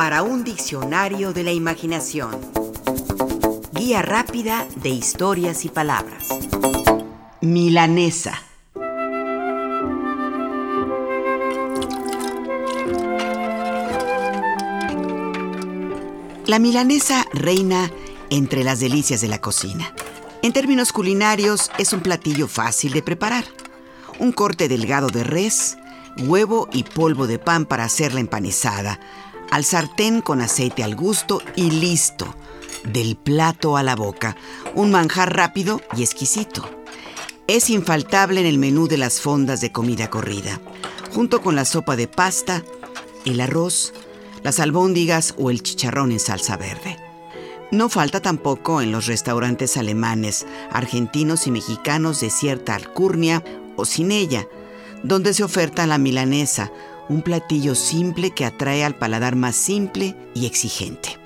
para un diccionario de la imaginación. Guía rápida de historias y palabras. Milanesa. La milanesa reina entre las delicias de la cocina. En términos culinarios, es un platillo fácil de preparar. Un corte delgado de res, huevo y polvo de pan para hacerla empanizada, al sartén con aceite al gusto y listo. Del plato a la boca, un manjar rápido y exquisito. Es infaltable en el menú de las fondas de comida corrida, junto con la sopa de pasta, el arroz, las albóndigas o el chicharrón en salsa verde. No falta tampoco en los restaurantes alemanes, argentinos y mexicanos de cierta alcurnia o sin ella, donde se oferta la milanesa, un platillo simple que atrae al paladar más simple y exigente.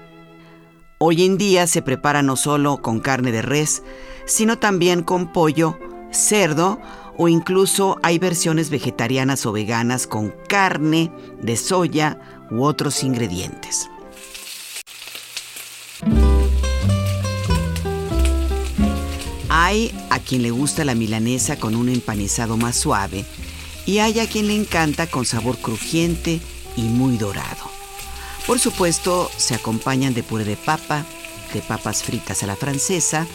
Hoy en día se prepara no solo con carne de res, sino también con pollo, cerdo o incluso hay versiones vegetarianas o veganas con carne de soya u otros ingredientes. Hay a quien le gusta la milanesa con un empanizado más suave y hay a quien le encanta con sabor crujiente y muy dorado. Por supuesto, se acompañan de puré de papa, de papas fritas a la francesa,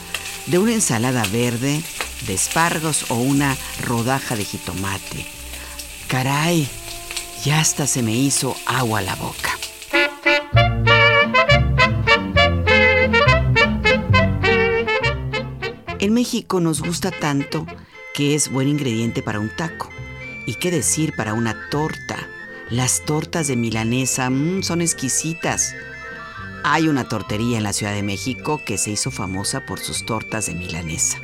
de una ensalada verde, de espargos o una rodaja de jitomate. Caray, ya hasta se me hizo agua la boca. En México nos gusta tanto que es buen ingrediente para un taco. ¿Y qué decir para una torta? Las tortas de milanesa mm, son exquisitas. Hay una tortería en la Ciudad de México que se hizo famosa por sus tortas de milanesa.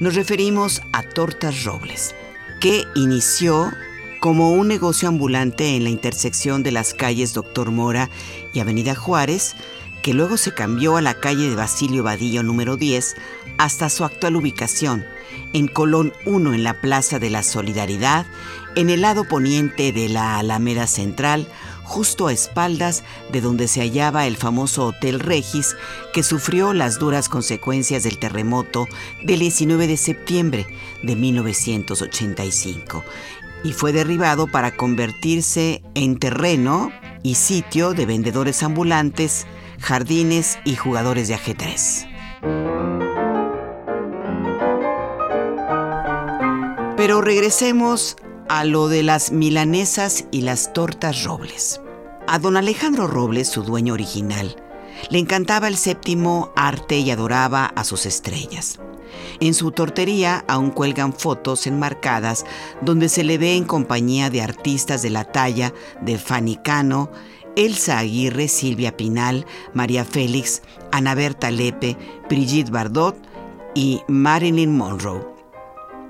Nos referimos a Tortas Robles, que inició como un negocio ambulante en la intersección de las calles Doctor Mora y Avenida Juárez, que luego se cambió a la calle de Basilio Vadillo número 10 hasta su actual ubicación, en Colón 1 en la Plaza de la Solidaridad, en el lado poniente de la Alameda Central, justo a espaldas de donde se hallaba el famoso Hotel Regis, que sufrió las duras consecuencias del terremoto del 19 de septiembre de 1985 y fue derribado para convertirse en terreno y sitio de vendedores ambulantes, jardines y jugadores de ajedrez. Pero regresemos a lo de las milanesas y las tortas robles. A don Alejandro Robles, su dueño original, le encantaba el séptimo arte y adoraba a sus estrellas. En su tortería aún cuelgan fotos enmarcadas donde se le ve en compañía de artistas de la talla de Fanny Cano, Elsa Aguirre, Silvia Pinal, María Félix, Ana Berta Lepe, Brigitte Bardot y Marilyn Monroe.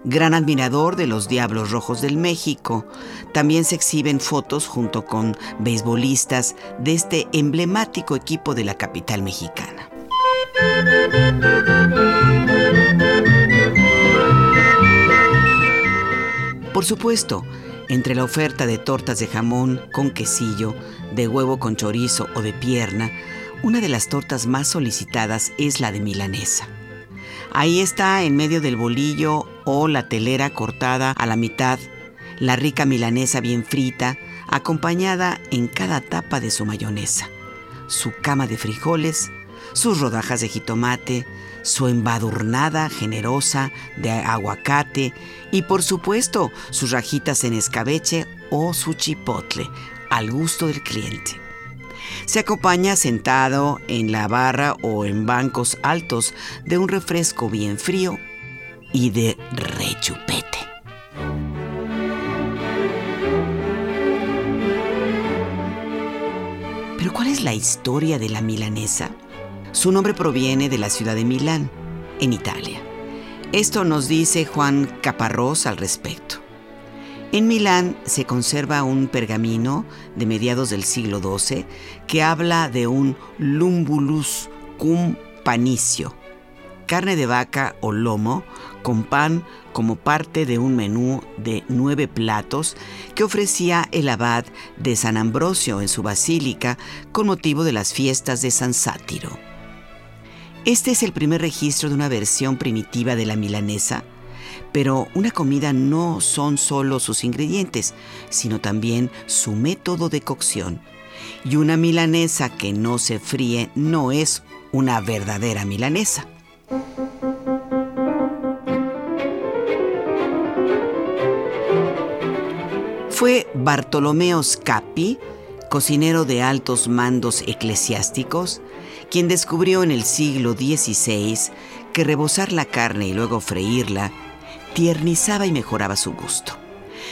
Gran admirador de los Diablos Rojos del México, también se exhiben fotos junto con beisbolistas de este emblemático equipo de la capital mexicana. Por supuesto, entre la oferta de tortas de jamón con quesillo, de huevo con chorizo o de pierna, una de las tortas más solicitadas es la de milanesa. Ahí está en medio del bolillo o la telera cortada a la mitad, la rica milanesa bien frita, acompañada en cada tapa de su mayonesa, su cama de frijoles, sus rodajas de jitomate, su embadurnada generosa de aguacate y por supuesto sus rajitas en escabeche o su chipotle, al gusto del cliente. Se acompaña sentado en la barra o en bancos altos de un refresco bien frío y de rechupete. Pero ¿cuál es la historia de la milanesa? Su nombre proviene de la ciudad de Milán, en Italia. Esto nos dice Juan Caparrós al respecto. En Milán se conserva un pergamino de mediados del siglo XII que habla de un lumbulus cum panicio, carne de vaca o lomo con pan como parte de un menú de nueve platos que ofrecía el abad de San Ambrosio en su basílica con motivo de las fiestas de San Sátiro. Este es el primer registro de una versión primitiva de la milanesa, pero una comida no son solo sus ingredientes, sino también su método de cocción. Y una milanesa que no se fríe no es una verdadera milanesa. Fue Bartolomeo Scapi, cocinero de altos mandos eclesiásticos, quien descubrió en el siglo XVI que rebozar la carne y luego freírla tiernizaba y mejoraba su gusto.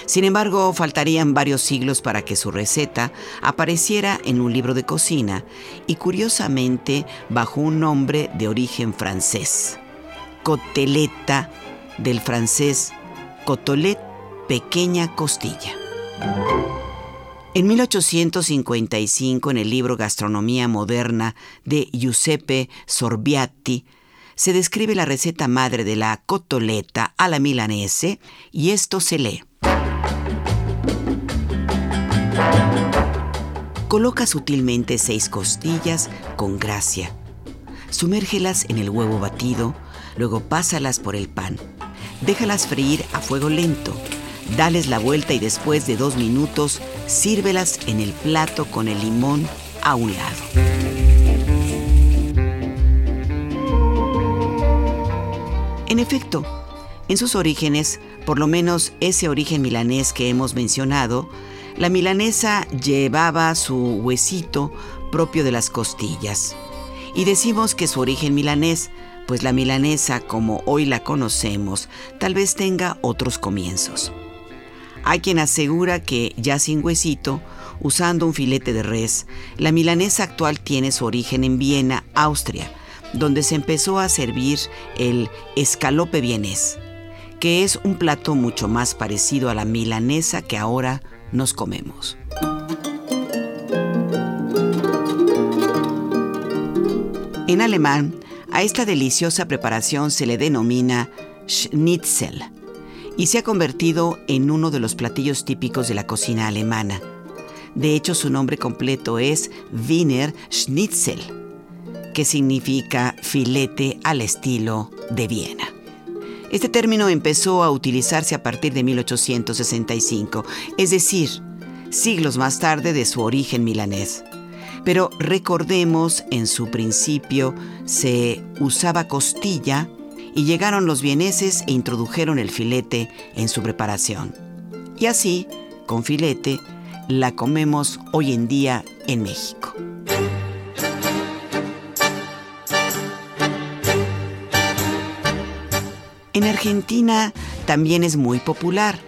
Sin embargo, faltarían varios siglos para que su receta apareciera en un libro de cocina y curiosamente bajo un nombre de origen francés, coteleta del francés cotolet, pequeña costilla. En 1855, en el libro Gastronomía Moderna de Giuseppe Sorbiatti, se describe la receta madre de la cotoleta a la milanese y esto se lee. Coloca sutilmente seis costillas con gracia. Sumérgelas en el huevo batido, luego pásalas por el pan. Déjalas freír a fuego lento Dales la vuelta y después de dos minutos sírvelas en el plato con el limón a un lado. En efecto, en sus orígenes, por lo menos ese origen milanés que hemos mencionado, la milanesa llevaba su huesito propio de las costillas. Y decimos que su origen milanés, pues la milanesa como hoy la conocemos, tal vez tenga otros comienzos. Hay quien asegura que, ya sin huesito, usando un filete de res, la milanesa actual tiene su origen en Viena, Austria, donde se empezó a servir el escalope vienés, que es un plato mucho más parecido a la milanesa que ahora nos comemos. En alemán, a esta deliciosa preparación se le denomina Schnitzel y se ha convertido en uno de los platillos típicos de la cocina alemana. De hecho, su nombre completo es Wiener Schnitzel, que significa filete al estilo de Viena. Este término empezó a utilizarse a partir de 1865, es decir, siglos más tarde de su origen milanés. Pero recordemos, en su principio se usaba costilla y llegaron los vieneses e introdujeron el filete en su preparación. Y así, con filete, la comemos hoy en día en México. En Argentina también es muy popular.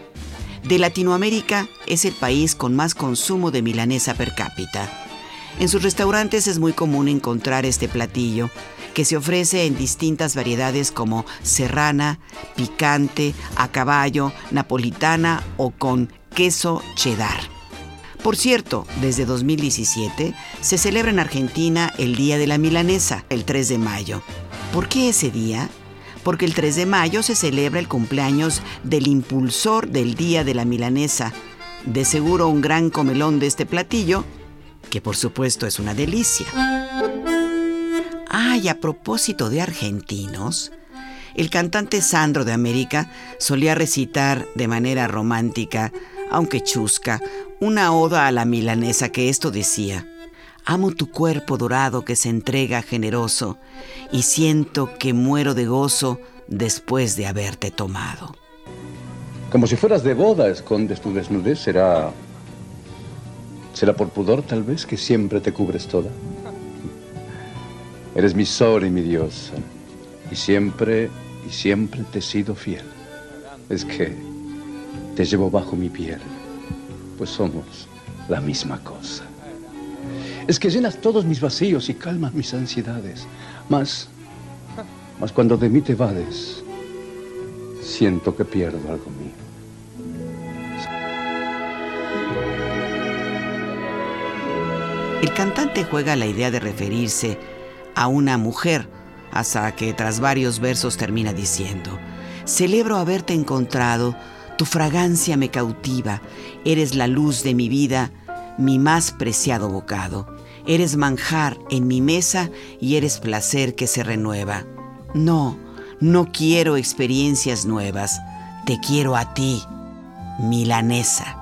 De Latinoamérica es el país con más consumo de milanesa per cápita. En sus restaurantes es muy común encontrar este platillo que se ofrece en distintas variedades como serrana, picante, a caballo, napolitana o con queso cheddar. Por cierto, desde 2017 se celebra en Argentina el Día de la Milanesa, el 3 de mayo. ¿Por qué ese día? Porque el 3 de mayo se celebra el cumpleaños del impulsor del Día de la Milanesa. De seguro un gran comelón de este platillo, que por supuesto es una delicia. Ah, y a propósito de argentinos, el cantante Sandro de América solía recitar de manera romántica, aunque chusca, una oda a la milanesa que esto decía. Amo tu cuerpo dorado que se entrega generoso y siento que muero de gozo después de haberte tomado. Como si fueras de boda, escondes tu desnudez, será... ¿Será por pudor tal vez que siempre te cubres toda? Eres mi sol y mi diosa. Y siempre, y siempre te he sido fiel. Es que te llevo bajo mi piel. Pues somos la misma cosa. Es que llenas todos mis vacíos y calmas mis ansiedades. Más, más cuando de mí te vades, siento que pierdo algo mío. El cantante juega la idea de referirse a una mujer, hasta que tras varios versos termina diciendo, Celebro haberte encontrado, tu fragancia me cautiva, eres la luz de mi vida, mi más preciado bocado. Eres manjar en mi mesa y eres placer que se renueva. No, no quiero experiencias nuevas, te quiero a ti, milanesa.